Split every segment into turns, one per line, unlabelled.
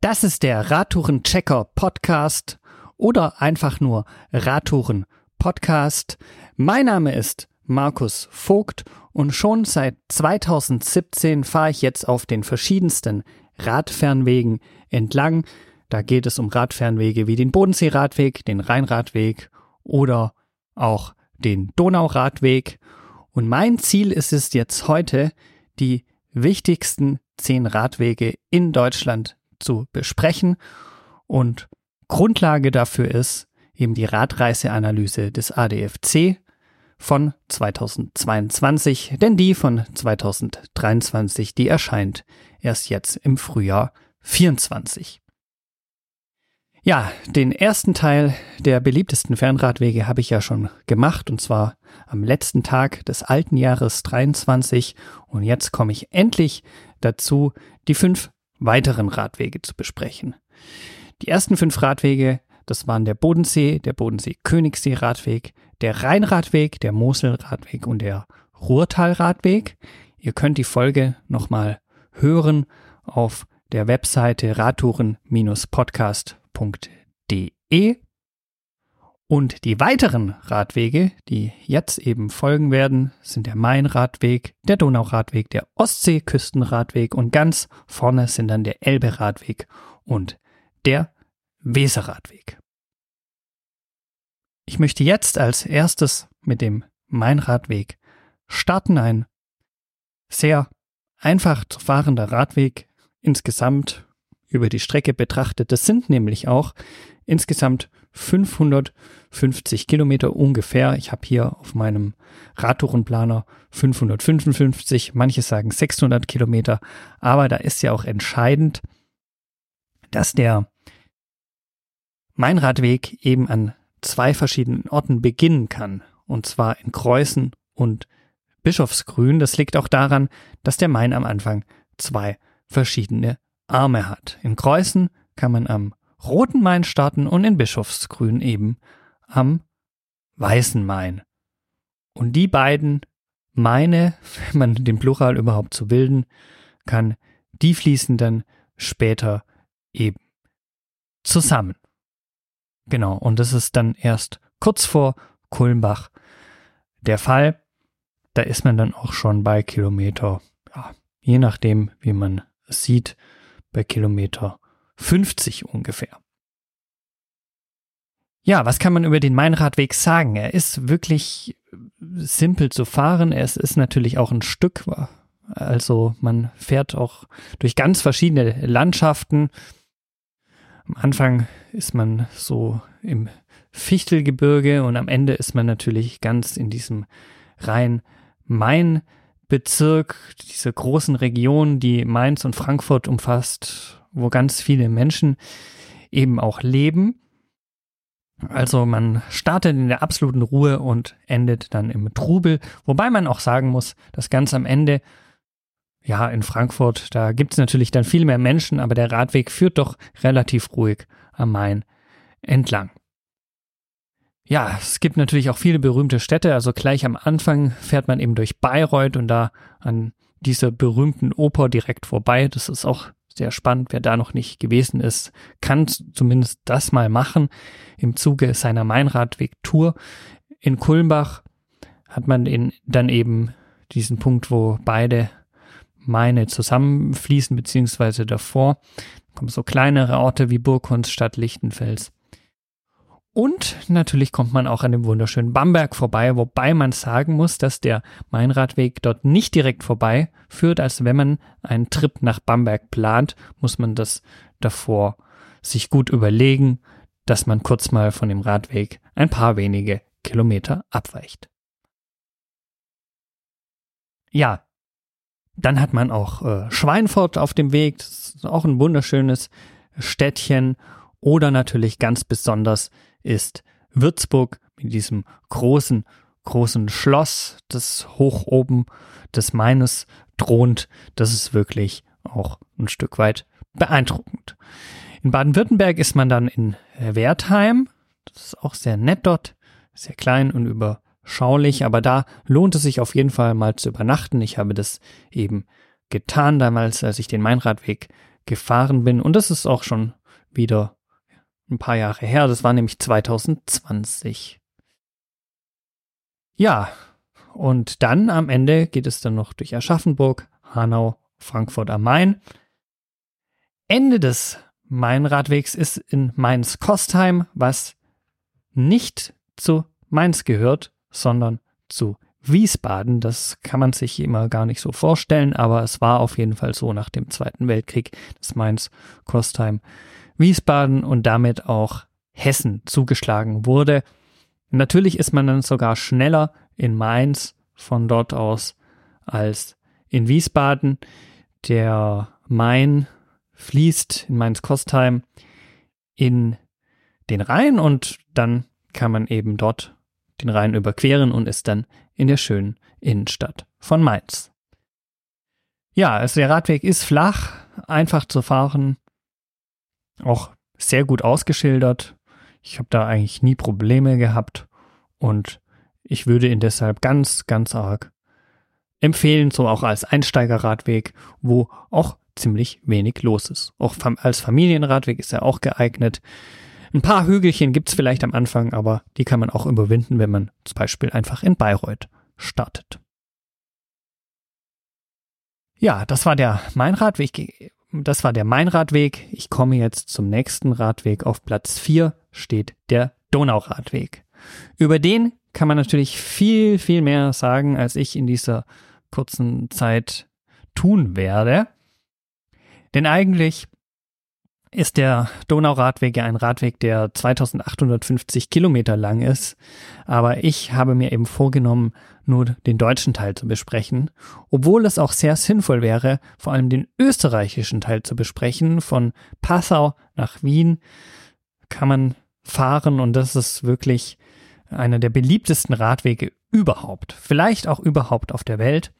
Das ist der Radtouren-Checker Podcast oder einfach nur Radtouren Podcast. Mein Name ist Markus Vogt und schon seit 2017 fahre ich jetzt auf den verschiedensten Radfernwegen entlang. Da geht es um Radfernwege wie den Bodenseeradweg, den Rheinradweg oder auch den Donauradweg. Und mein Ziel ist es jetzt heute, die wichtigsten zehn Radwege in Deutschland zu besprechen. Und Grundlage dafür ist eben die Radreiseanalyse des ADFC von 2022, denn die von 2023, die erscheint erst jetzt im Frühjahr 24. Ja, den ersten Teil der beliebtesten Fernradwege habe ich ja schon gemacht und zwar am letzten Tag des alten Jahres 23 und jetzt komme ich endlich dazu, die fünf weiteren Radwege zu besprechen. Die ersten fünf Radwege, das waren der Bodensee, der Bodensee-Königssee-Radweg, der Rheinradweg, der Moselradweg und der Ruhrtalradweg. Ihr könnt die Folge nochmal hören auf der Webseite radtouren-podcast.de. Und die weiteren Radwege, die jetzt eben folgen werden, sind der Main-Radweg, der Donauradweg, der Ostseeküstenradweg und ganz vorne sind dann der Elbe-Radweg und der Weserradweg. Ich möchte jetzt als erstes mit dem Main-Radweg starten. Ein sehr einfach zu fahrender Radweg insgesamt über die Strecke betrachtet. Das sind nämlich auch insgesamt 550 Kilometer ungefähr. Ich habe hier auf meinem Radtourenplaner 555, manche sagen 600 Kilometer, aber da ist ja auch entscheidend, dass der Mainradweg eben an zwei verschiedenen Orten beginnen kann, und zwar in Kreuzen und Bischofsgrün. Das liegt auch daran, dass der Main am Anfang zwei verschiedene Arme hat. In Kreuzen kann man am Roten Main starten und in Bischofsgrün eben am Weißen Main. Und die beiden Meine, wenn man den Plural überhaupt so bilden kann, die fließen dann später eben zusammen. Genau, und das ist dann erst kurz vor Kulmbach der Fall. Da ist man dann auch schon bei Kilometer, ja, je nachdem, wie man es sieht, bei Kilometer 50 ungefähr. Ja, was kann man über den Mainradweg sagen? Er ist wirklich simpel zu fahren. Es ist natürlich auch ein Stück. Also man fährt auch durch ganz verschiedene Landschaften. Am Anfang ist man so im Fichtelgebirge und am Ende ist man natürlich ganz in diesem Rhein-Main-Bezirk, dieser großen Region, die Mainz und Frankfurt umfasst wo ganz viele Menschen eben auch leben. Also man startet in der absoluten Ruhe und endet dann im Trubel, wobei man auch sagen muss, dass ganz am Ende, ja, in Frankfurt, da gibt es natürlich dann viel mehr Menschen, aber der Radweg führt doch relativ ruhig am Main entlang. Ja, es gibt natürlich auch viele berühmte Städte, also gleich am Anfang fährt man eben durch Bayreuth und da an dieser berühmten Oper direkt vorbei. Das ist auch sehr spannend. Wer da noch nicht gewesen ist, kann zumindest das mal machen. Im Zuge seiner Mainradweg-Tour in Kulmbach hat man in, dann eben diesen Punkt, wo beide Maine zusammenfließen, beziehungsweise davor. kommen so kleinere Orte wie Burgkunststadt, Lichtenfels. Und natürlich kommt man auch an dem wunderschönen Bamberg vorbei, wobei man sagen muss, dass der Mainradweg dort nicht direkt vorbei führt. Also wenn man einen Trip nach Bamberg plant, muss man das davor sich gut überlegen, dass man kurz mal von dem Radweg ein paar wenige Kilometer abweicht. Ja, dann hat man auch äh, Schweinfurt auf dem Weg, das ist auch ein wunderschönes Städtchen oder natürlich ganz besonders ist Würzburg mit diesem großen, großen Schloss, das hoch oben des Maines thront. Das ist wirklich auch ein Stück weit beeindruckend. In Baden-Württemberg ist man dann in Wertheim. Das ist auch sehr nett dort, sehr klein und überschaulich, aber da lohnt es sich auf jeden Fall mal zu übernachten. Ich habe das eben getan damals, als ich den Mainradweg gefahren bin. Und das ist auch schon wieder ein paar Jahre her. Das war nämlich 2020. Ja, und dann am Ende geht es dann noch durch Aschaffenburg, Hanau, Frankfurt am Main. Ende des Mainradwegs ist in Mainz-Kostheim, was nicht zu Mainz gehört, sondern zu Wiesbaden. Das kann man sich immer gar nicht so vorstellen, aber es war auf jeden Fall so nach dem Zweiten Weltkrieg, dass Mainz, Kostheim, Wiesbaden und damit auch Hessen zugeschlagen wurde. Natürlich ist man dann sogar schneller in Mainz von dort aus als in Wiesbaden. Der Main fließt in Mainz-Kostheim in den Rhein und dann kann man eben dort den Rhein überqueren und ist dann in der schönen Innenstadt von Mainz. Ja, also der Radweg ist flach, einfach zu fahren, auch sehr gut ausgeschildert. Ich habe da eigentlich nie Probleme gehabt und ich würde ihn deshalb ganz, ganz arg empfehlen, so auch als Einsteigerradweg, wo auch ziemlich wenig los ist. Auch als Familienradweg ist er auch geeignet. Ein paar Hügelchen gibt's vielleicht am Anfang, aber die kann man auch überwinden, wenn man zum Beispiel einfach in Bayreuth startet. Ja, das war der Mainradweg. Das war der Mainradweg. Ich komme jetzt zum nächsten Radweg. Auf Platz 4 steht der Donauradweg. Über den kann man natürlich viel, viel mehr sagen, als ich in dieser kurzen Zeit tun werde. Denn eigentlich ist der Donauradweg ja ein Radweg, der 2850 Kilometer lang ist. Aber ich habe mir eben vorgenommen, nur den deutschen Teil zu besprechen, obwohl es auch sehr sinnvoll wäre, vor allem den österreichischen Teil zu besprechen. Von Passau nach Wien kann man fahren und das ist wirklich einer der beliebtesten Radwege überhaupt, vielleicht auch überhaupt auf der Welt.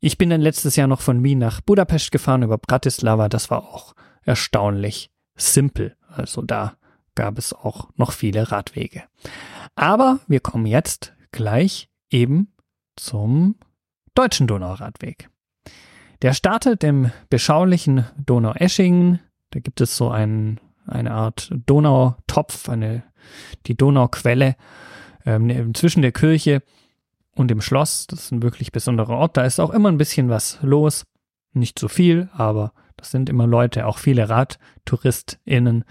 Ich bin dann letztes Jahr noch von Wien nach Budapest gefahren über Bratislava. Das war auch erstaunlich simpel. Also da gab es auch noch viele Radwege. Aber wir kommen jetzt gleich eben zum deutschen Donauradweg. Der startet im beschaulichen Donaueschingen. Da gibt es so ein, eine Art Donautopf, eine, die Donauquelle ähm, zwischen der Kirche und im Schloss. Das ist ein wirklich besonderer Ort. Da ist auch immer ein bisschen was los. Nicht so viel, aber das sind immer Leute, auch viele RadtouristInnen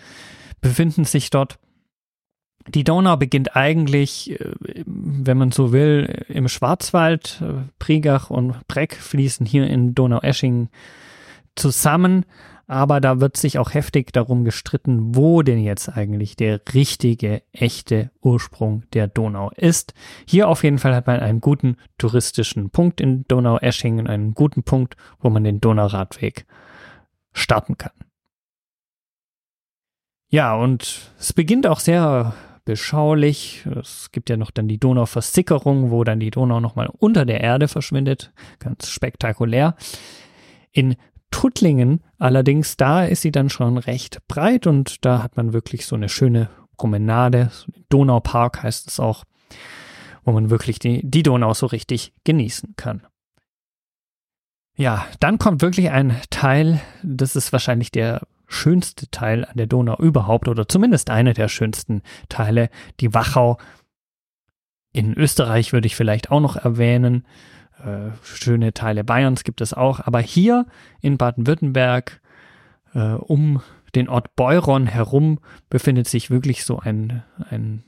befinden sich dort. Die Donau beginnt eigentlich, äh, wenn man so will, im Schwarzwald. Prigach und Breck fließen hier in Donaueschingen zusammen aber da wird sich auch heftig darum gestritten, wo denn jetzt eigentlich der richtige, echte Ursprung der Donau ist. Hier auf jeden Fall hat man einen guten touristischen Punkt in Donau-Eschingen, einen guten Punkt, wo man den Donauradweg starten kann. Ja, und es beginnt auch sehr beschaulich. Es gibt ja noch dann die Donauversickerung, wo dann die Donau nochmal unter der Erde verschwindet. Ganz spektakulär. In Tuttlingen allerdings, da ist sie dann schon recht breit und da hat man wirklich so eine schöne Promenade. Donaupark heißt es auch, wo man wirklich die, die Donau so richtig genießen kann. Ja, dann kommt wirklich ein Teil, das ist wahrscheinlich der schönste Teil an der Donau überhaupt oder zumindest einer der schönsten Teile, die Wachau. In Österreich würde ich vielleicht auch noch erwähnen. Äh, schöne Teile Bayerns gibt es auch, aber hier in Baden-Württemberg äh, um den Ort Beuron herum befindet sich wirklich so ein, ein,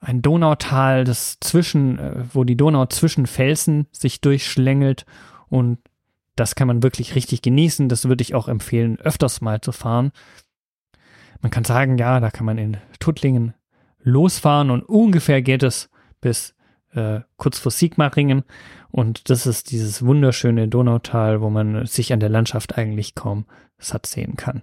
ein Donautal, das zwischen, äh, wo die Donau zwischen Felsen sich durchschlängelt und das kann man wirklich richtig genießen. Das würde ich auch empfehlen, öfters mal zu fahren. Man kann sagen, ja, da kann man in Tuttlingen losfahren und ungefähr geht es bis äh, kurz vor Sigmaringen. Und das ist dieses wunderschöne Donautal, wo man sich an der Landschaft eigentlich kaum satt sehen kann.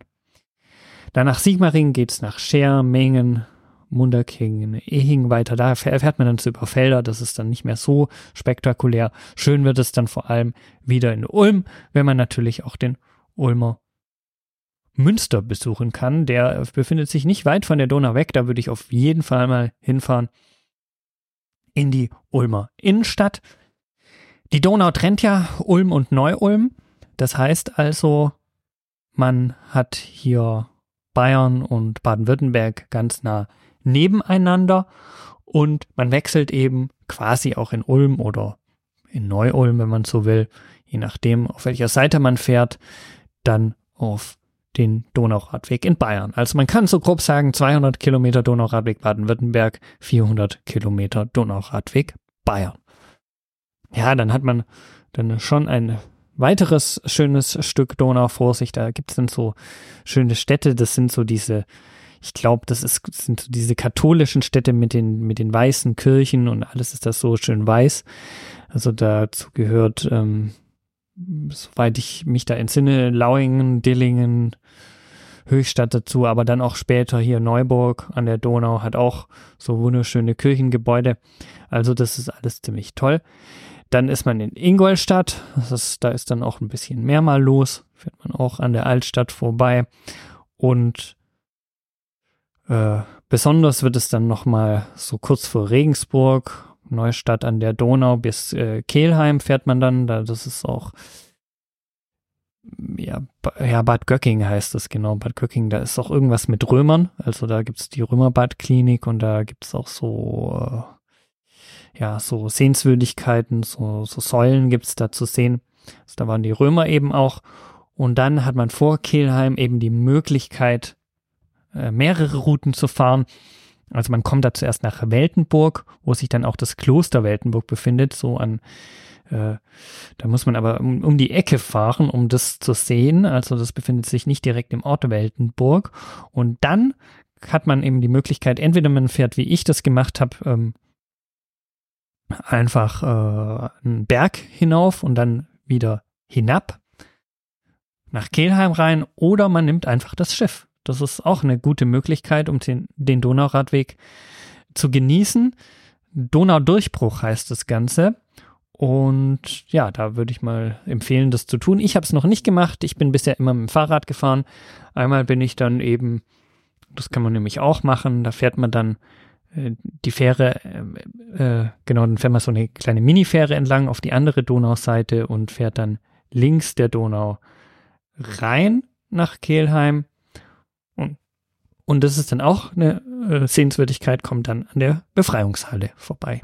Dann nach Sigmaringen geht's nach Scher, Mengen, Munderkingen, Ehingen weiter. Da erfährt man dann zu über Felder. Das ist dann nicht mehr so spektakulär. Schön wird es dann vor allem wieder in Ulm, wenn man natürlich auch den Ulmer Münster besuchen kann. Der befindet sich nicht weit von der Donau weg. Da würde ich auf jeden Fall mal hinfahren in die Ulmer Innenstadt. Die Donau trennt ja Ulm und Neu-Ulm. Das heißt also, man hat hier Bayern und Baden-Württemberg ganz nah nebeneinander und man wechselt eben quasi auch in Ulm oder in Neu-Ulm, wenn man so will, je nachdem, auf welcher Seite man fährt, dann auf den Donauradweg in Bayern. Also man kann so grob sagen 200 Kilometer Donauradweg Baden-Württemberg, 400 Kilometer Donauradweg Bayern. Ja, dann hat man dann schon ein weiteres schönes Stück Donau vor sich. Da gibt's dann so schöne Städte. Das sind so diese, ich glaube, das ist, sind so diese katholischen Städte mit den, mit den weißen Kirchen und alles ist das so schön weiß. Also dazu gehört, ähm, soweit ich mich da entsinne, Lauingen, Dillingen, Höchstadt dazu, aber dann auch später hier Neuburg an der Donau hat auch so wunderschöne Kirchengebäude. Also das ist alles ziemlich toll. Dann ist man in Ingolstadt. Ist, da ist dann auch ein bisschen mehr mal los. Fährt man auch an der Altstadt vorbei. Und äh, besonders wird es dann nochmal so kurz vor Regensburg, Neustadt an der Donau bis äh, Kehlheim fährt man dann. Da, das ist auch ja, ja, Bad Göcking heißt es genau, Bad Göcking, da ist auch irgendwas mit Römern, also da gibt's die Römerbadklinik und da gibt's auch so, äh, ja, so Sehenswürdigkeiten, so, so Säulen gibt's da zu sehen. Also da waren die Römer eben auch und dann hat man vor Kelheim eben die Möglichkeit, äh, mehrere Routen zu fahren. Also man kommt da zuerst nach Weltenburg, wo sich dann auch das Kloster Weltenburg befindet, so an äh, da muss man aber um, um, die Ecke fahren, um das zu sehen. Also das befindet sich nicht direkt im Ort Weltenburg. Und dann hat man eben die Möglichkeit, entweder man fährt, wie ich das gemacht habe, ähm, einfach äh, einen Berg hinauf und dann wieder hinab nach Kelheim rein, oder man nimmt einfach das Schiff. Das ist auch eine gute Möglichkeit, um den, den Donauradweg zu genießen. Donaudurchbruch heißt das Ganze. Und ja, da würde ich mal empfehlen, das zu tun. Ich habe es noch nicht gemacht. Ich bin bisher immer mit dem Fahrrad gefahren. Einmal bin ich dann eben, das kann man nämlich auch machen, da fährt man dann äh, die Fähre, äh, äh, genau, dann fährt man so eine kleine Mini-Fähre entlang auf die andere Donauseite und fährt dann links der Donau rein nach Kelheim. Und, das ist dann auch eine äh, Sehenswürdigkeit, kommt dann an der Befreiungshalle vorbei.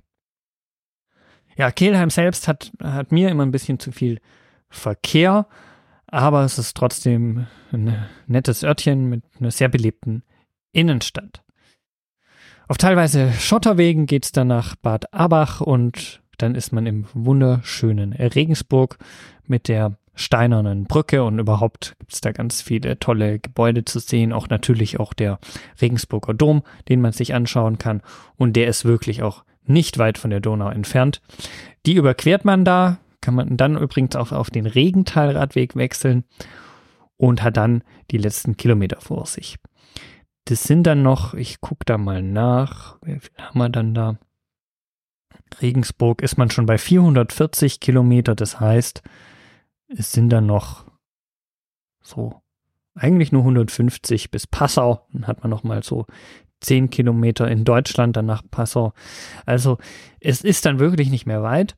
Ja, Kelheim selbst hat, hat mir immer ein bisschen zu viel Verkehr, aber es ist trotzdem ein nettes Örtchen mit einer sehr belebten Innenstadt. Auf teilweise Schotterwegen geht's dann nach Bad Abach und dann ist man im wunderschönen Regensburg mit der steinernen Brücke und überhaupt gibt's da ganz viele tolle Gebäude zu sehen, auch natürlich auch der Regensburger Dom, den man sich anschauen kann und der ist wirklich auch nicht weit von der Donau entfernt. Die überquert man da, kann man dann übrigens auch auf den Regentalradweg wechseln und hat dann die letzten Kilometer vor sich. Das sind dann noch, ich gucke da mal nach, wie viel haben wir dann da? Regensburg ist man schon bei 440 Kilometer, das heißt, es sind dann noch so eigentlich nur 150 bis Passau. Dann hat man noch mal so zehn Kilometer in Deutschland, dann nach Passau. Also es ist dann wirklich nicht mehr weit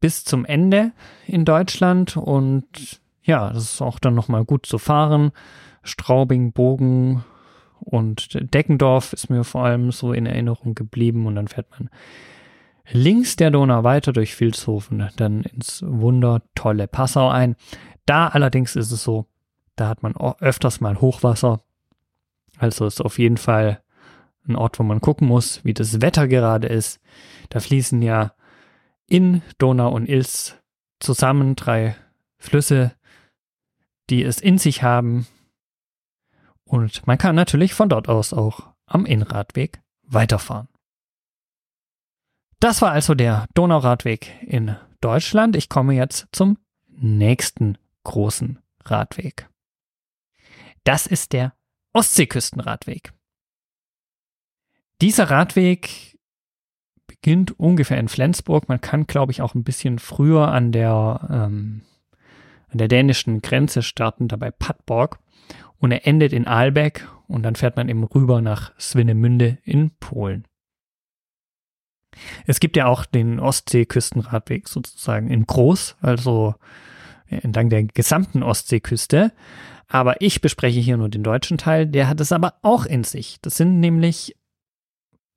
bis zum Ende in Deutschland und ja, das ist auch dann nochmal gut zu fahren. Straubing, Bogen und Deckendorf ist mir vor allem so in Erinnerung geblieben und dann fährt man links der Donau weiter durch Vilshofen, dann ins wundertolle Passau ein. Da allerdings ist es so, da hat man öfters mal Hochwasser also ist auf jeden Fall ein Ort, wo man gucken muss, wie das Wetter gerade ist. Da fließen ja in Donau und Ilz zusammen drei Flüsse, die es in sich haben. Und man kann natürlich von dort aus auch am Innradweg weiterfahren. Das war also der Donauradweg in Deutschland. Ich komme jetzt zum nächsten großen Radweg. Das ist der Ostseeküstenradweg. Dieser Radweg beginnt ungefähr in Flensburg. Man kann, glaube ich, auch ein bisschen früher an der, ähm, an der dänischen Grenze starten, dabei Padborg. Und er endet in Aalbeck und dann fährt man eben rüber nach Swinemünde in Polen. Es gibt ja auch den Ostseeküstenradweg sozusagen in groß, also entlang der gesamten Ostseeküste. Aber ich bespreche hier nur den deutschen Teil, der hat es aber auch in sich. Das sind nämlich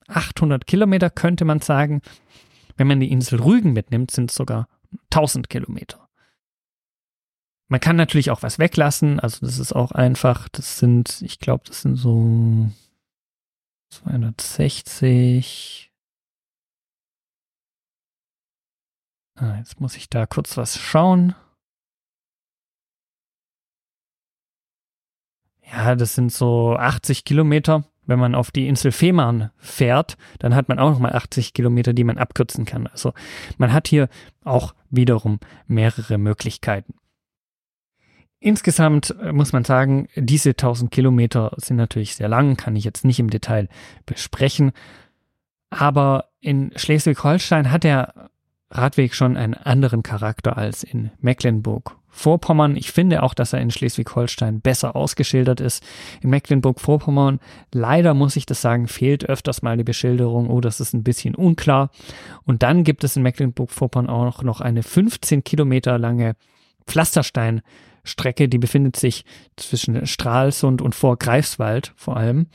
800 Kilometer, könnte man sagen. Wenn man die Insel Rügen mitnimmt, sind es sogar 1000 Kilometer. Man kann natürlich auch was weglassen, also das ist auch einfach. Das sind, ich glaube, das sind so 260. Ah, jetzt muss ich da kurz was schauen. Ja, das sind so 80 Kilometer. Wenn man auf die Insel Fehmarn fährt, dann hat man auch nochmal 80 Kilometer, die man abkürzen kann. Also man hat hier auch wiederum mehrere Möglichkeiten. Insgesamt äh, muss man sagen, diese 1000 Kilometer sind natürlich sehr lang, kann ich jetzt nicht im Detail besprechen. Aber in Schleswig-Holstein hat der Radweg schon einen anderen Charakter als in Mecklenburg-Vorpommern. Ich finde auch, dass er in Schleswig-Holstein besser ausgeschildert ist. In Mecklenburg-Vorpommern, leider muss ich das sagen, fehlt öfters mal die Beschilderung. Oh, das ist ein bisschen unklar. Und dann gibt es in Mecklenburg-Vorpommern auch noch eine 15 Kilometer lange Pflastersteinstrecke, die befindet sich zwischen Stralsund und vor Greifswald vor allem.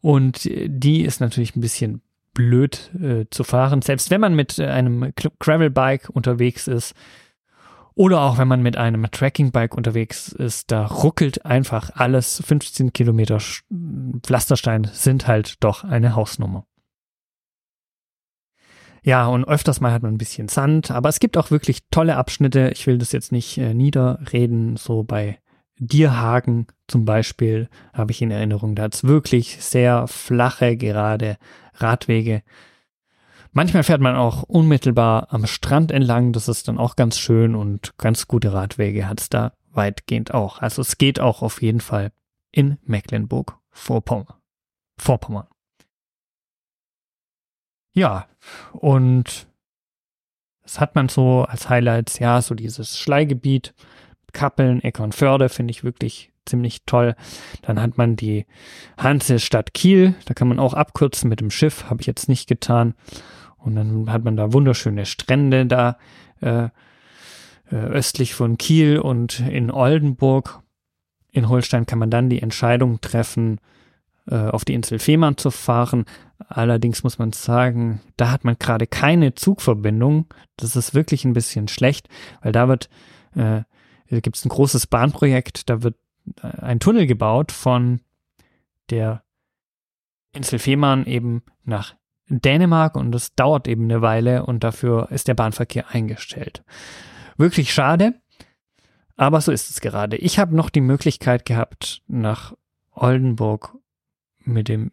Und die ist natürlich ein bisschen blöd äh, zu fahren, selbst wenn man mit äh, einem Gravelbike unterwegs ist oder auch wenn man mit einem Trackingbike unterwegs ist, da ruckelt einfach alles. 15 Kilometer Pflasterstein sind halt doch eine Hausnummer. Ja, und öfters mal hat man ein bisschen Sand, aber es gibt auch wirklich tolle Abschnitte. Ich will das jetzt nicht äh, niederreden, so bei Dierhagen zum Beispiel habe ich in Erinnerung. Da hat es wirklich sehr flache, gerade Radwege. Manchmal fährt man auch unmittelbar am Strand entlang. Das ist dann auch ganz schön und ganz gute Radwege hat es da weitgehend auch. Also es geht auch auf jeden Fall in Mecklenburg-Vorpommern. Vorpommern. Ja, und das hat man so als Highlights, ja, so dieses Schleigebiet Kappeln, Eckernförde finde ich wirklich ziemlich toll. Dann hat man die Hansestadt Kiel, da kann man auch abkürzen mit dem Schiff, habe ich jetzt nicht getan. Und dann hat man da wunderschöne Strände da äh, äh, östlich von Kiel und in Oldenburg. In Holstein kann man dann die Entscheidung treffen, äh, auf die Insel Fehmarn zu fahren. Allerdings muss man sagen, da hat man gerade keine Zugverbindung. Das ist wirklich ein bisschen schlecht, weil da wird äh, da gibt es ein großes Bahnprojekt, da wird äh, ein Tunnel gebaut von der Insel Fehmarn eben nach Dänemark und das dauert eben eine Weile und dafür ist der Bahnverkehr eingestellt. Wirklich schade, aber so ist es gerade. Ich habe noch die Möglichkeit gehabt, nach Oldenburg mit dem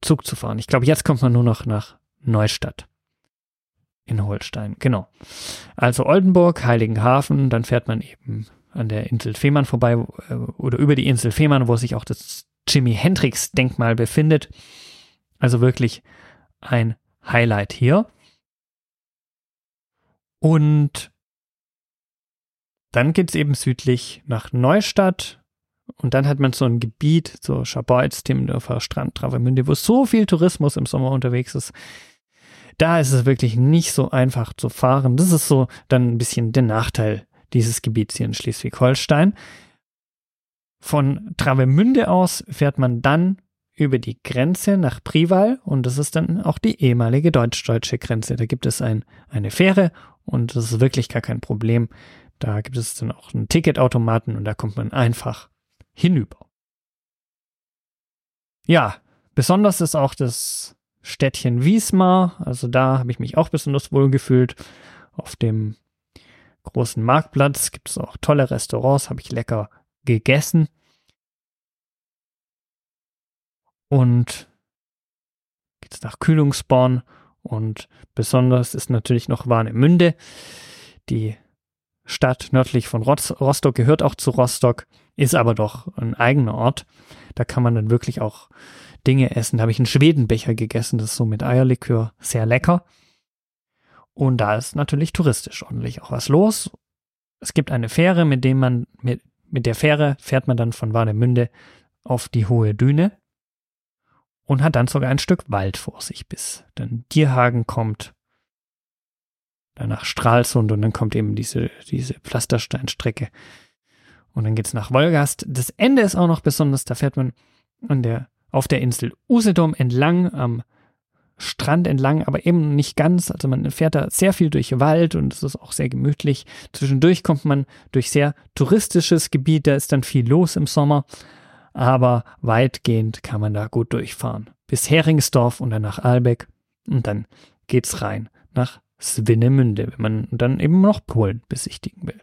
Zug zu fahren. Ich glaube, jetzt kommt man nur noch nach Neustadt in Holstein, genau. Also Oldenburg, Heiligenhafen, dann fährt man eben an der Insel Fehmarn vorbei äh, oder über die Insel Fehmarn, wo sich auch das Jimi Hendrix Denkmal befindet. Also wirklich ein Highlight hier. Und dann geht's eben südlich nach Neustadt und dann hat man so ein Gebiet, so Schabeutz, Timmendorfer Strand, Travemünde, wo so viel Tourismus im Sommer unterwegs ist. Da ist es wirklich nicht so einfach zu fahren. Das ist so dann ein bisschen der Nachteil dieses Gebiets hier in Schleswig-Holstein. Von Travemünde aus fährt man dann über die Grenze nach Prival und das ist dann auch die ehemalige deutsch-deutsche Grenze. Da gibt es ein, eine Fähre und das ist wirklich gar kein Problem. Da gibt es dann auch einen Ticketautomaten und da kommt man einfach hinüber. Ja, besonders ist auch das Städtchen Wiesmar. Also da habe ich mich auch besonders wohl gefühlt. Auf dem großen Marktplatz gibt es auch tolle Restaurants, habe ich lecker gegessen. Und geht's nach Kühlungsborn und besonders ist natürlich noch Warnemünde. Die Stadt nördlich von Rostock gehört auch zu Rostock, ist aber doch ein eigener Ort. Da kann man dann wirklich auch Dinge essen. Da habe ich einen Schwedenbecher gegessen, das ist so mit Eierlikör sehr lecker. Und da ist natürlich touristisch ordentlich auch was los. Es gibt eine Fähre, mit dem man, mit, mit der Fähre fährt man dann von Warnemünde auf die hohe Düne und hat dann sogar ein Stück Wald vor sich, bis dann Dierhagen kommt. Dann nach Stralsund und dann kommt eben diese, diese Pflastersteinstrecke. Und dann geht's nach Wolgast. Das Ende ist auch noch besonders, da fährt man an der, auf der Insel Usedom entlang, am Strand entlang, aber eben nicht ganz. Also man fährt da sehr viel durch Wald und es ist auch sehr gemütlich. Zwischendurch kommt man durch sehr touristisches Gebiet, da ist dann viel los im Sommer, aber weitgehend kann man da gut durchfahren. Bis Heringsdorf und dann nach Albeck und dann geht's rein nach Swinemünde, wenn man dann eben noch Polen besichtigen will.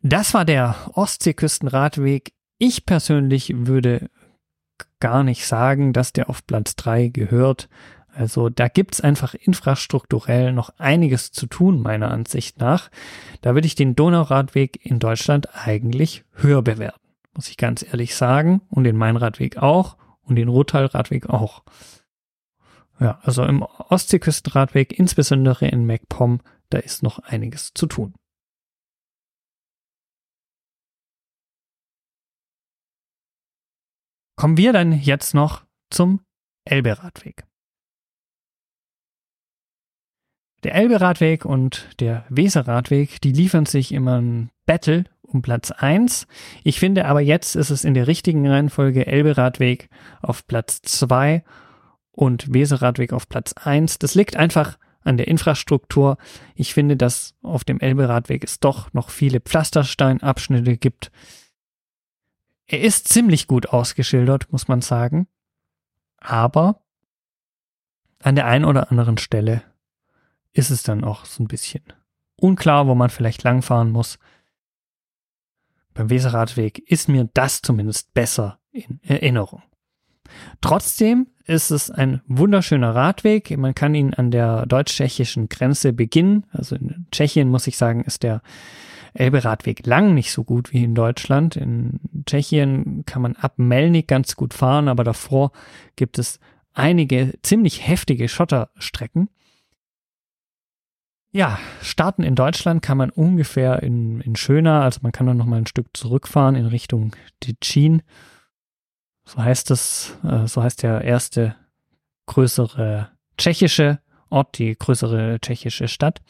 Das war der Ostseeküstenradweg. Ich persönlich würde gar nicht sagen, dass der auf Platz drei gehört. Also da gibt's einfach infrastrukturell noch einiges zu tun, meiner Ansicht nach. Da würde ich den Donauradweg in Deutschland eigentlich höher bewerten, muss ich ganz ehrlich sagen. Und den Mainradweg auch und den Rottalradweg auch. Ja, also im Ostseeküstenradweg, insbesondere in MacPom, da ist noch einiges zu tun. Kommen wir dann jetzt noch zum Elbe-Radweg. Der Elbe-Radweg und der Weser-Radweg, die liefern sich immer ein Battle um Platz 1. Ich finde aber jetzt ist es in der richtigen Reihenfolge Elbe-Radweg auf Platz 2 und Weser-Radweg auf Platz 1. Das liegt einfach an der Infrastruktur. Ich finde, dass auf dem Elbe-Radweg es doch noch viele Pflastersteinabschnitte gibt, er ist ziemlich gut ausgeschildert, muss man sagen. Aber an der einen oder anderen Stelle ist es dann auch so ein bisschen unklar, wo man vielleicht langfahren muss. Beim Weserradweg ist mir das zumindest besser in Erinnerung. Trotzdem ist es ein wunderschöner Radweg. Man kann ihn an der deutsch-tschechischen Grenze beginnen. Also in Tschechien muss ich sagen, ist der Elbe-Radweg lang nicht so gut wie in Deutschland. In Tschechien kann man ab Melnik ganz gut fahren, aber davor gibt es einige ziemlich heftige Schotterstrecken. Ja, starten in Deutschland kann man ungefähr in, in Schöner, also man kann dann noch mal ein Stück zurückfahren in Richtung Ticin. So heißt es, äh, so heißt der erste größere tschechische Ort, die größere tschechische Stadt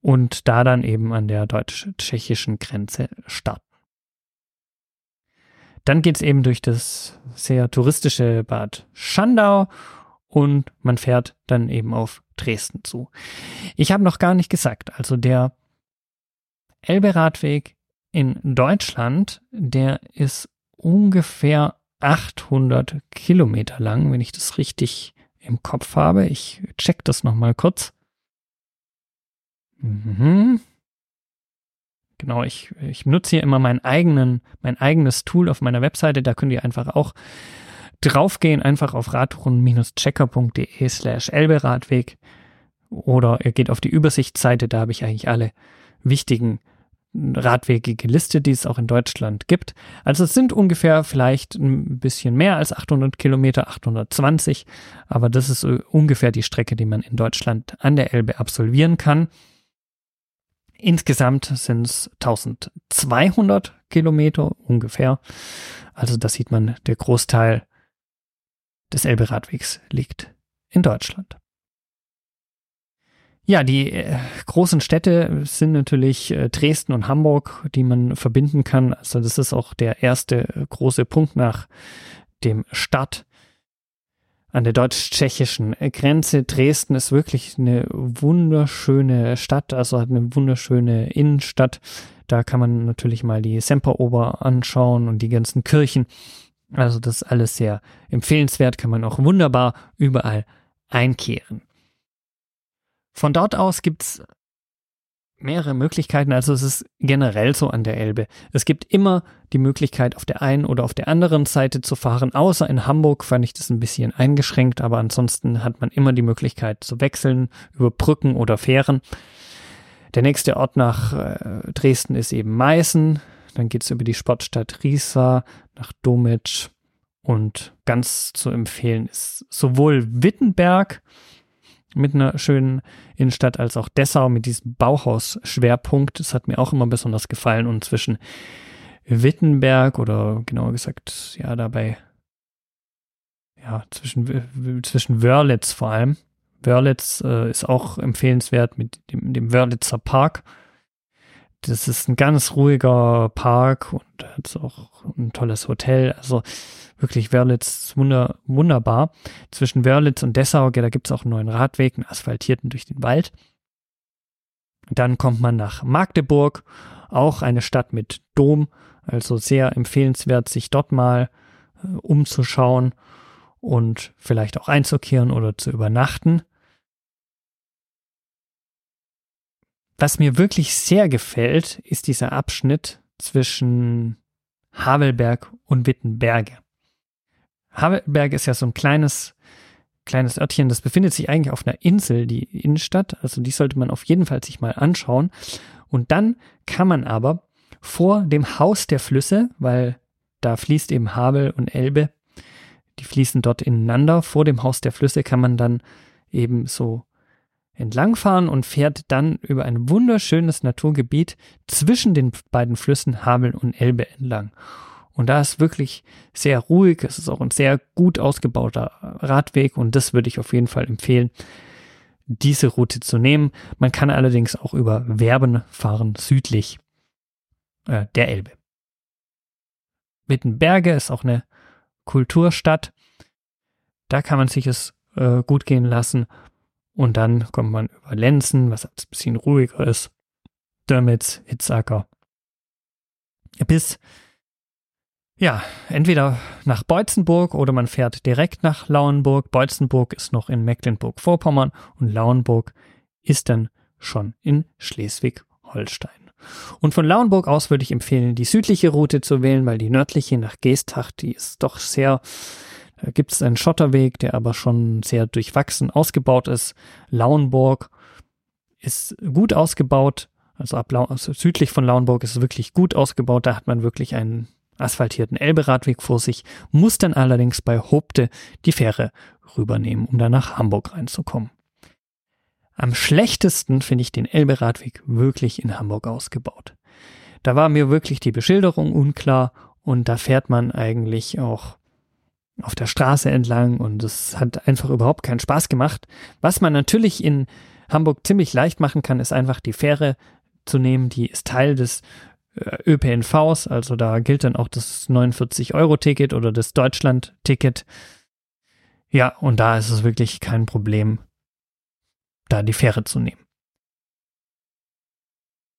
und da dann eben an der deutsch-tschechischen Grenze starten. Dann geht's eben durch das sehr touristische Bad Schandau und man fährt dann eben auf Dresden zu. Ich habe noch gar nicht gesagt, also der Elbe-Radweg in Deutschland, der ist ungefähr 800 Kilometer lang, wenn ich das richtig im Kopf habe. Ich check das nochmal kurz. Mhm. Genau, ich, ich nutze hier immer meinen eigenen, mein eigenes Tool auf meiner Webseite. Da könnt ihr einfach auch draufgehen, einfach auf radtouren-checker.de slash elberadweg oder ihr geht auf die Übersichtsseite, da habe ich eigentlich alle wichtigen Radwege gelistet, die es auch in Deutschland gibt. Also es sind ungefähr vielleicht ein bisschen mehr als 800 Kilometer, 820, aber das ist ungefähr die Strecke, die man in Deutschland an der Elbe absolvieren kann. Insgesamt sind es 1200 Kilometer ungefähr. Also da sieht man, der Großteil des Elbe-Radwegs liegt in Deutschland. Ja, die äh, großen Städte sind natürlich äh, Dresden und Hamburg, die man verbinden kann. Also das ist auch der erste große Punkt nach dem Start an der deutsch-tschechischen Grenze. Dresden ist wirklich eine wunderschöne Stadt, also hat eine wunderschöne Innenstadt. Da kann man natürlich mal die Semperoper anschauen und die ganzen Kirchen. Also das ist alles sehr empfehlenswert, kann man auch wunderbar überall einkehren. Von dort aus gibt's mehrere Möglichkeiten. Also es ist generell so an der Elbe. Es gibt immer die Möglichkeit, auf der einen oder auf der anderen Seite zu fahren. Außer in Hamburg fand ich das ein bisschen eingeschränkt, aber ansonsten hat man immer die Möglichkeit zu wechseln über Brücken oder Fähren. Der nächste Ort nach äh, Dresden ist eben Meißen. Dann geht's über die Sportstadt Riesa nach Domitsch. Und ganz zu empfehlen ist sowohl Wittenberg, mit einer schönen Innenstadt als auch Dessau mit diesem Bauhaus-Schwerpunkt. Das hat mir auch immer besonders gefallen und zwischen Wittenberg oder genauer gesagt, ja, dabei, ja, zwischen, zwischen Wörlitz vor allem, Wörlitz äh, ist auch empfehlenswert mit dem, dem Wörlitzer Park. Das ist ein ganz ruhiger Park und hat auch ein tolles Hotel. Also wirklich Wörlitz wunder, wunderbar. Zwischen Wörlitz und Dessau, da gibt es auch einen neuen Radweg, einen asphaltierten durch den Wald. Dann kommt man nach Magdeburg, auch eine Stadt mit Dom, also sehr empfehlenswert, sich dort mal äh, umzuschauen und vielleicht auch einzukehren oder zu übernachten. Was mir wirklich sehr gefällt, ist dieser Abschnitt zwischen Havelberg und Wittenberge. Havelberg ist ja so ein kleines, kleines Örtchen, das befindet sich eigentlich auf einer Insel, die Innenstadt. Also die sollte man auf jeden Fall sich mal anschauen. Und dann kann man aber vor dem Haus der Flüsse, weil da fließt eben Havel und Elbe, die fließen dort ineinander. Vor dem Haus der Flüsse kann man dann eben so entlangfahren und fährt dann über ein wunderschönes Naturgebiet zwischen den beiden Flüssen Havel und Elbe entlang. Und da ist wirklich sehr ruhig. Es ist auch ein sehr gut ausgebauter Radweg und das würde ich auf jeden Fall empfehlen, diese Route zu nehmen. Man kann allerdings auch über Werben fahren, südlich äh, der Elbe. Wittenberge ist auch eine Kulturstadt. Da kann man sich es äh, gut gehen lassen. Und dann kommt man über Lenzen, was ein bisschen ruhiger ist. Dörmitz, Hitzacker. Bis ja, entweder nach Beutzenburg oder man fährt direkt nach Lauenburg. Beutzenburg ist noch in Mecklenburg-Vorpommern und Lauenburg ist dann schon in Schleswig-Holstein. Und von Lauenburg aus würde ich empfehlen, die südliche Route zu wählen, weil die nördliche nach Geestach, die ist doch sehr, gibt es einen Schotterweg, der aber schon sehr durchwachsen ausgebaut ist. Lauenburg ist gut ausgebaut, also ab Lau also südlich von Lauenburg ist es wirklich gut ausgebaut, da hat man wirklich einen asphaltierten Elberadweg vor sich, muss dann allerdings bei Hopte die Fähre rübernehmen, um dann nach Hamburg reinzukommen. Am schlechtesten finde ich den Elberadweg wirklich in Hamburg ausgebaut. Da war mir wirklich die Beschilderung unklar und da fährt man eigentlich auch auf der Straße entlang und es hat einfach überhaupt keinen Spaß gemacht. Was man natürlich in Hamburg ziemlich leicht machen kann, ist einfach die Fähre zu nehmen, die ist Teil des äh, ÖPNVs, also da gilt dann auch das 49-Euro-Ticket oder das Deutschland-Ticket. Ja, und da ist es wirklich kein Problem, da die Fähre zu nehmen.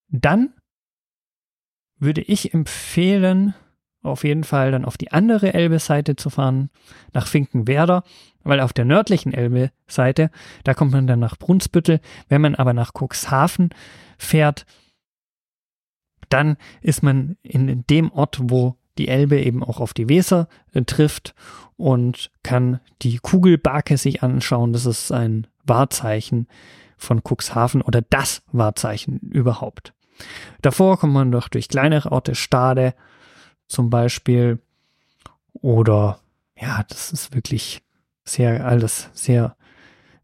Dann würde ich empfehlen, auf jeden Fall dann auf die andere Elbe-Seite zu fahren, nach Finkenwerder, weil auf der nördlichen Elbe-Seite, da kommt man dann nach Brunsbüttel. Wenn man aber nach Cuxhaven fährt, dann ist man in dem Ort, wo die Elbe eben auch auf die Weser äh, trifft und kann die Kugelbarke sich anschauen. Das ist ein Wahrzeichen von Cuxhaven oder das Wahrzeichen überhaupt. Davor kommt man doch durch kleinere Orte, Stade zum Beispiel, oder ja, das ist wirklich sehr alles sehr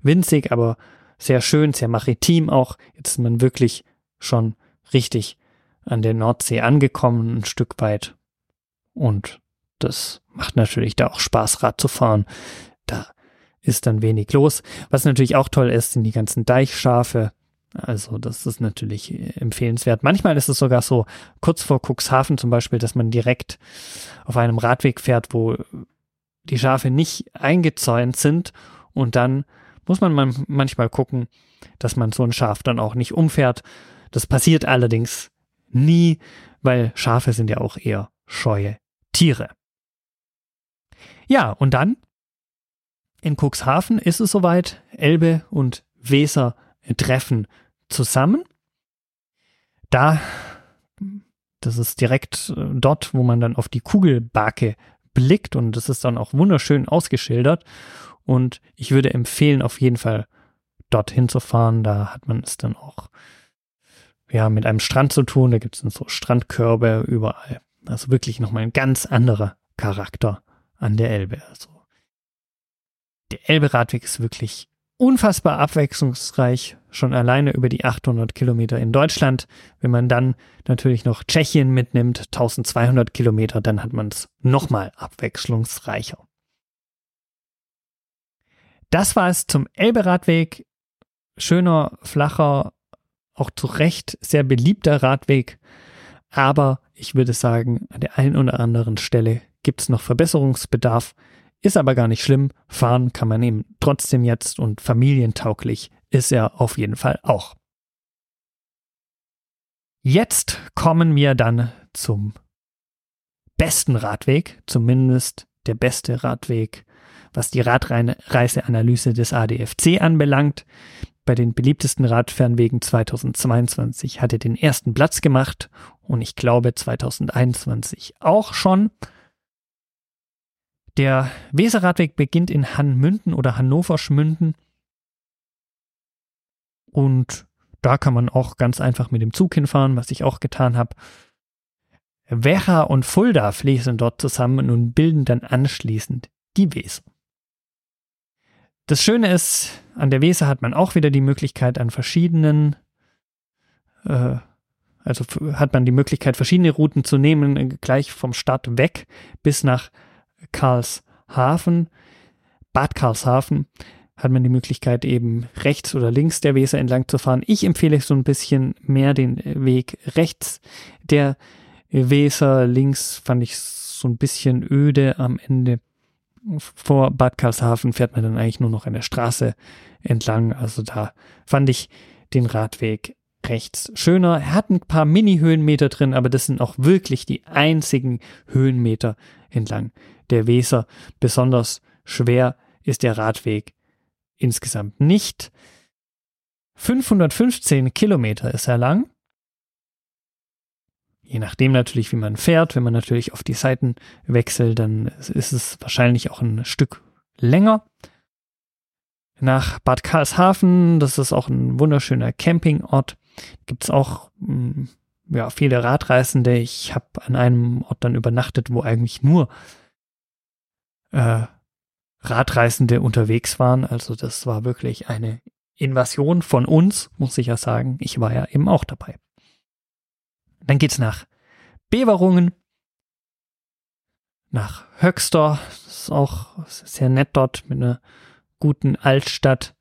winzig, aber sehr schön, sehr maritim auch. Jetzt ist man wirklich schon richtig an der Nordsee angekommen, ein Stück weit. Und das macht natürlich da auch Spaß, Rad zu fahren. Da ist dann wenig los. Was natürlich auch toll ist, sind die ganzen Deichschafe. Also das ist natürlich empfehlenswert. Manchmal ist es sogar so, kurz vor Cuxhaven zum Beispiel, dass man direkt auf einem Radweg fährt, wo die Schafe nicht eingezäunt sind und dann muss man manchmal gucken, dass man so ein Schaf dann auch nicht umfährt. Das passiert allerdings nie, weil Schafe sind ja auch eher scheue Tiere. Ja, und dann in Cuxhaven ist es soweit, Elbe und Weser treffen zusammen. Da, das ist direkt äh, dort, wo man dann auf die Kugelbarke blickt und das ist dann auch wunderschön ausgeschildert. Und ich würde empfehlen, auf jeden Fall dorthin zu fahren. Da hat man es dann auch ja, mit einem Strand zu tun. Da gibt es dann so Strandkörbe überall. Also wirklich nochmal ein ganz anderer Charakter an der Elbe. Also der Elbe-Radweg ist wirklich unfassbar abwechslungsreich, schon alleine über die 800 Kilometer in Deutschland. Wenn man dann natürlich noch Tschechien mitnimmt, 1200 Kilometer, dann hat man es nochmal abwechslungsreicher. Das war es zum Elbe-Radweg. Schöner, flacher, auch zu Recht sehr beliebter Radweg. Aber ich würde sagen, an der einen oder anderen Stelle gibt es noch Verbesserungsbedarf. Ist aber gar nicht schlimm. Fahren kann man eben trotzdem jetzt und familientauglich ist er auf jeden Fall auch. Jetzt kommen wir dann zum besten Radweg, zumindest der beste Radweg, was die Radreiseanalyse des ADFC anbelangt. Bei den beliebtesten Radfernwegen 2022 hat er den ersten Platz gemacht und ich glaube 2021 auch schon. Der Weserradweg beginnt in Hannmünden oder Hannoverschmünden und da kann man auch ganz einfach mit dem Zug hinfahren, was ich auch getan habe. Wecha und Fulda fließen dort zusammen und bilden dann anschließend die Weser. Das Schöne ist, an der Weser hat man auch wieder die Möglichkeit an verschiedenen, äh, also hat man die Möglichkeit, verschiedene Routen zu nehmen, gleich vom Start weg bis nach Karlshafen, Bad Karlshafen hat man die Möglichkeit, eben rechts oder links der Weser entlang zu fahren. Ich empfehle so ein bisschen mehr den Weg rechts der Weser. Links fand ich so ein bisschen öde am Ende. Vor Bad Karlshafen fährt man dann eigentlich nur noch eine Straße entlang. Also da fand ich den Radweg rechts schöner. Er hat ein paar Mini-Höhenmeter drin, aber das sind auch wirklich die einzigen Höhenmeter entlang der Weser. Besonders schwer ist der Radweg insgesamt nicht. 515 Kilometer ist er lang. Je nachdem natürlich, wie man fährt. Wenn man natürlich auf die Seiten wechselt, dann ist es wahrscheinlich auch ein Stück länger. Nach Bad Karlshafen, das ist auch ein wunderschöner Campingort, gibt es auch hm, ja, viele Radreisende. Ich habe an einem Ort dann übernachtet, wo eigentlich nur äh, Radreisende unterwegs waren. Also das war wirklich eine Invasion von uns, muss ich ja sagen. Ich war ja eben auch dabei. Dann geht's nach Beverungen, nach Höxter. Das ist auch sehr nett dort mit einer guten Altstadt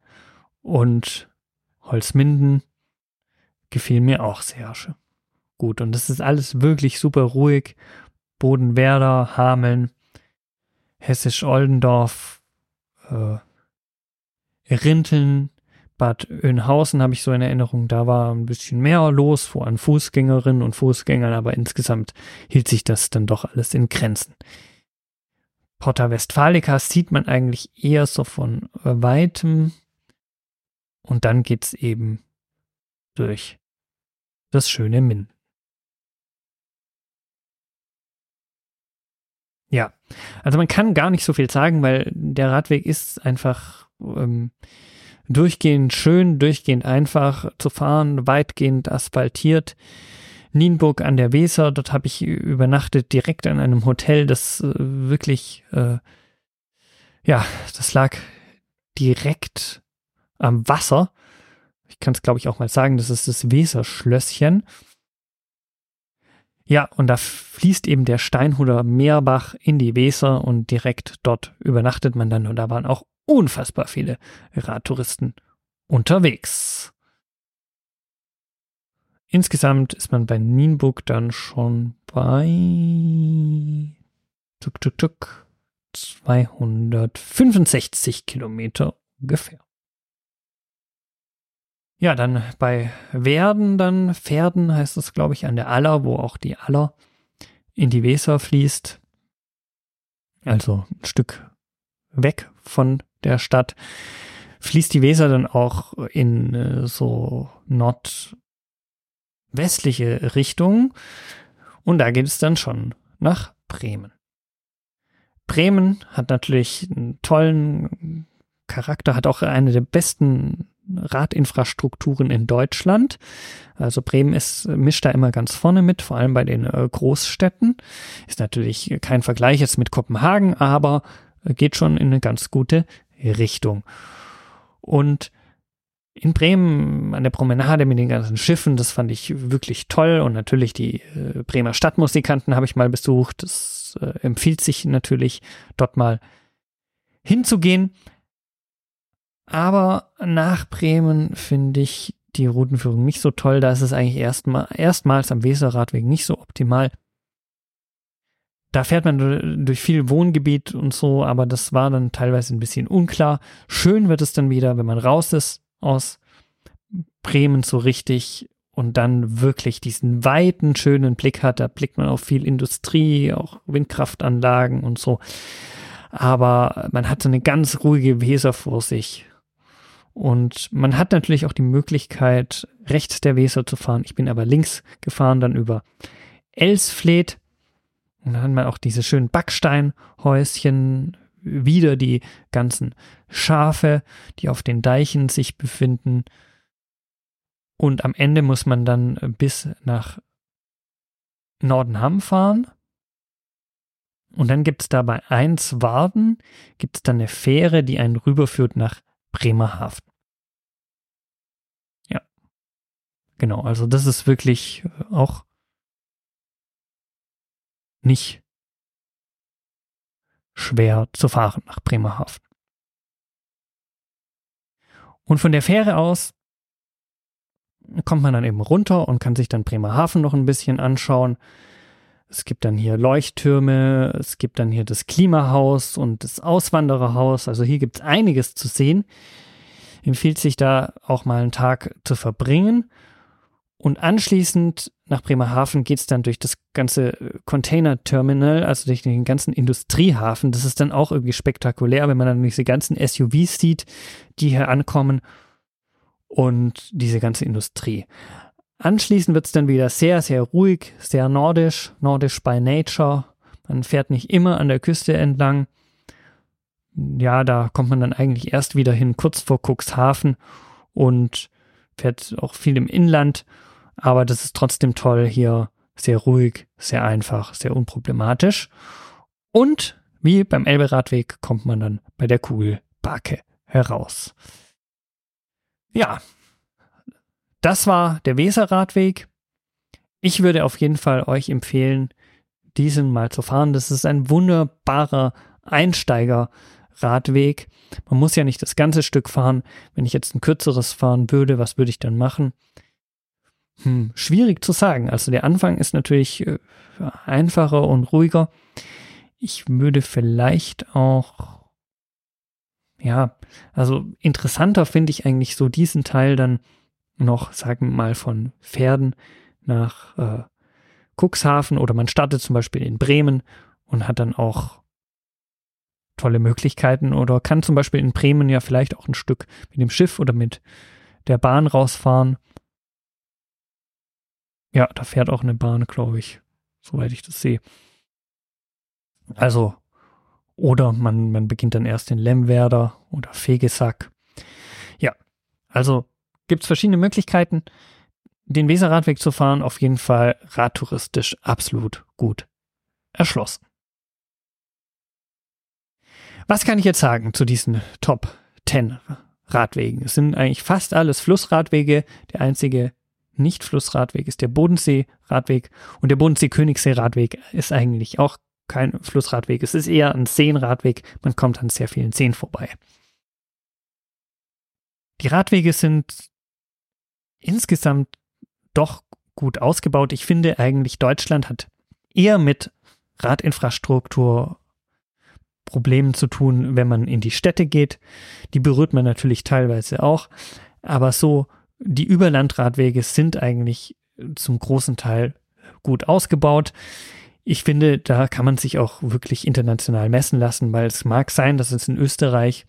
und Holzminden gefiel mir auch sehr gut. Und das ist alles wirklich super ruhig. Bodenwerder, Hameln, Hessisch-Oldendorf, äh, Rinteln, Bad Oeynhausen habe ich so in Erinnerung, da war ein bisschen mehr los, vor an Fußgängerinnen und Fußgängern, aber insgesamt hielt sich das dann doch alles in Grenzen. Porta Westfalica sieht man eigentlich eher so von weitem und dann geht's eben durch das schöne Minden. Ja, also man kann gar nicht so viel sagen, weil der Radweg ist einfach ähm, durchgehend schön, durchgehend einfach zu fahren, weitgehend asphaltiert. Nienburg an der Weser, dort habe ich übernachtet, direkt an einem Hotel, das äh, wirklich, äh, ja, das lag direkt am Wasser. Ich kann es, glaube ich, auch mal sagen, das ist das Weserschlösschen. Ja, und da fließt eben der Steinhuder Meerbach in die Weser und direkt dort übernachtet man dann und da waren auch unfassbar viele Radtouristen unterwegs. Insgesamt ist man bei Nienburg dann schon bei tuk, tuk, tuk, 265 Kilometer ungefähr. Ja, dann bei Werden, dann Pferden heißt es, glaube ich, an der Aller, wo auch die Aller in die Weser fließt. Also ein Stück weg von der Stadt. Fließt die Weser dann auch in äh, so nordwestliche Richtung. Und da geht es dann schon nach Bremen. Bremen hat natürlich einen tollen Charakter, hat auch eine der besten Radinfrastrukturen in Deutschland. Also Bremen ist, mischt da immer ganz vorne mit, vor allem bei den äh, Großstädten. Ist natürlich kein Vergleich jetzt mit Kopenhagen, aber geht schon in eine ganz gute Richtung. Und in Bremen an der Promenade mit den ganzen Schiffen, das fand ich wirklich toll. Und natürlich die äh, Bremer Stadtmusikanten habe ich mal besucht. Das äh, empfiehlt sich natürlich, dort mal hinzugehen. Aber nach Bremen finde ich die Routenführung nicht so toll. Da ist es eigentlich erstmal, erstmals am Weserradweg nicht so optimal. Da fährt man durch viel Wohngebiet und so, aber das war dann teilweise ein bisschen unklar. Schön wird es dann wieder, wenn man raus ist aus Bremen so richtig und dann wirklich diesen weiten, schönen Blick hat. Da blickt man auf viel Industrie, auch Windkraftanlagen und so. Aber man hat so eine ganz ruhige Weser vor sich. Und man hat natürlich auch die Möglichkeit, rechts der Weser zu fahren. Ich bin aber links gefahren, dann über Elsfleet. Und dann hat man auch diese schönen Backsteinhäuschen, wieder die ganzen Schafe, die auf den Deichen sich befinden. Und am Ende muss man dann bis nach Nordenham fahren. Und dann gibt es da bei Einswarden, gibt es dann eine Fähre, die einen rüberführt nach Bremerhaven. Ja. Genau, also das ist wirklich auch nicht schwer zu fahren nach Bremerhaven. Und von der Fähre aus kommt man dann eben runter und kann sich dann Bremerhaven noch ein bisschen anschauen. Es gibt dann hier Leuchttürme, es gibt dann hier das Klimahaus und das Auswandererhaus. Also hier gibt es einiges zu sehen. Empfiehlt sich da auch mal einen Tag zu verbringen. Und anschließend nach Bremerhaven geht es dann durch das ganze Container-Terminal, also durch den ganzen Industriehafen. Das ist dann auch irgendwie spektakulär, wenn man dann diese ganzen SUVs sieht, die hier ankommen und diese ganze Industrie. Anschließend wird es dann wieder sehr, sehr ruhig, sehr nordisch, nordisch by nature. Man fährt nicht immer an der Küste entlang. Ja, da kommt man dann eigentlich erst wieder hin, kurz vor Cuxhaven und fährt auch viel im Inland. Aber das ist trotzdem toll hier, sehr ruhig, sehr einfach, sehr unproblematisch. Und wie beim Elberadweg kommt man dann bei der Kugelbarke heraus. Ja, das war der Weserradweg. Ich würde auf jeden Fall euch empfehlen, diesen mal zu fahren. Das ist ein wunderbarer Einsteigerradweg. Man muss ja nicht das ganze Stück fahren. Wenn ich jetzt ein kürzeres fahren würde, was würde ich dann machen? Hm, schwierig zu sagen. Also der Anfang ist natürlich äh, einfacher und ruhiger. Ich würde vielleicht auch ja, also interessanter finde ich eigentlich so diesen Teil dann noch, sagen wir mal, von Pferden nach äh, Cuxhaven oder man startet zum Beispiel in Bremen und hat dann auch tolle Möglichkeiten oder kann zum Beispiel in Bremen ja vielleicht auch ein Stück mit dem Schiff oder mit der Bahn rausfahren. Ja, da fährt auch eine Bahn, glaube ich, soweit ich das sehe. Also oder man, man beginnt dann erst in Lemwerder oder Fegesack. Ja, also gibt es verschiedene Möglichkeiten, den Weserradweg zu fahren. Auf jeden Fall radtouristisch absolut gut erschlossen. Was kann ich jetzt sagen zu diesen Top 10 Radwegen? Es sind eigentlich fast alles Flussradwege. Der einzige Nicht-Flussradweg ist der Bodensee-Radweg und der Bodensee-Königssee-Radweg ist eigentlich auch kein Flussradweg. Es ist eher ein Seenradweg. Man kommt an sehr vielen Seen vorbei. Die Radwege sind insgesamt doch gut ausgebaut. Ich finde eigentlich, Deutschland hat eher mit Radinfrastruktur Problemen zu tun, wenn man in die Städte geht. Die berührt man natürlich teilweise auch. Aber so, die Überlandradwege sind eigentlich zum großen Teil gut ausgebaut ich finde, da kann man sich auch wirklich international messen lassen, weil es mag sein, dass es in Österreich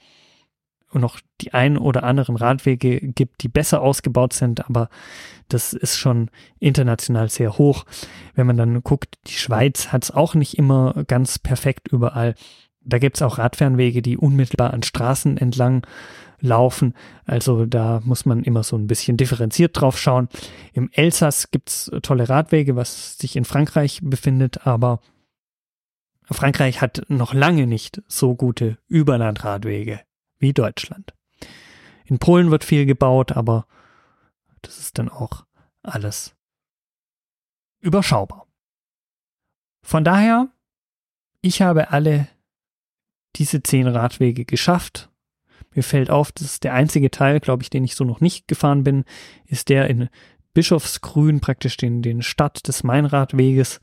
noch die ein oder anderen Radwege gibt, die besser ausgebaut sind, aber das ist schon international sehr hoch. Wenn man dann guckt, die Schweiz hat es auch nicht immer ganz perfekt überall. Da gibt es auch Radfernwege, die unmittelbar an Straßen entlang laufen. Also da muss man immer so ein bisschen differenziert drauf schauen. Im Elsass gibt's tolle Radwege, was sich in Frankreich befindet, aber Frankreich hat noch lange nicht so gute Überlandradwege wie Deutschland. In Polen wird viel gebaut, aber das ist dann auch alles überschaubar. Von daher, ich habe alle diese zehn Radwege geschafft Mir fällt auf, das ist der einzige Teil, glaube ich, den ich so noch nicht gefahren bin, ist der in Bischofsgrün, praktisch den, den Stadt des Mainradweges.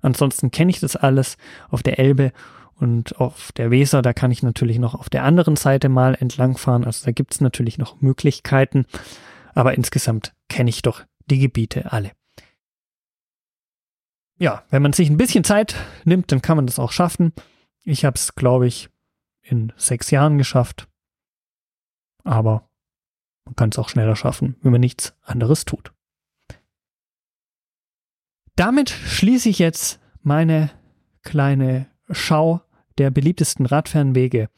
Ansonsten kenne ich das alles auf der Elbe und auf der Weser, da kann ich natürlich noch auf der anderen Seite mal entlangfahren. Also da gibt es natürlich noch Möglichkeiten, aber insgesamt kenne ich doch die Gebiete alle. Ja, wenn man sich ein bisschen Zeit nimmt, dann kann man das auch schaffen. Ich habe es, glaube ich, in sechs Jahren geschafft. Aber man kann es auch schneller schaffen, wenn man nichts anderes tut. Damit schließe ich jetzt meine kleine Schau der beliebtesten Radfernwege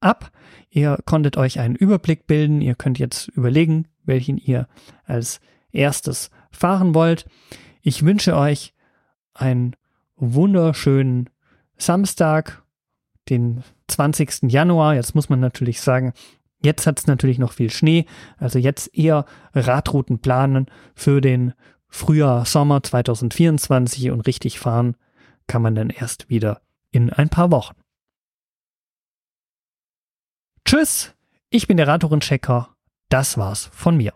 ab. Ihr konntet euch einen Überblick bilden. Ihr könnt jetzt überlegen, welchen ihr als erstes fahren wollt. Ich wünsche euch einen wunderschönen Samstag, den 20. Januar. Jetzt muss man natürlich sagen, Jetzt hat es natürlich noch viel Schnee, also jetzt eher Radrouten planen für den Frühjahr, Sommer 2024 und richtig fahren kann man dann erst wieder in ein paar Wochen. Tschüss, ich bin der Radtourenchecker. Das war's von mir.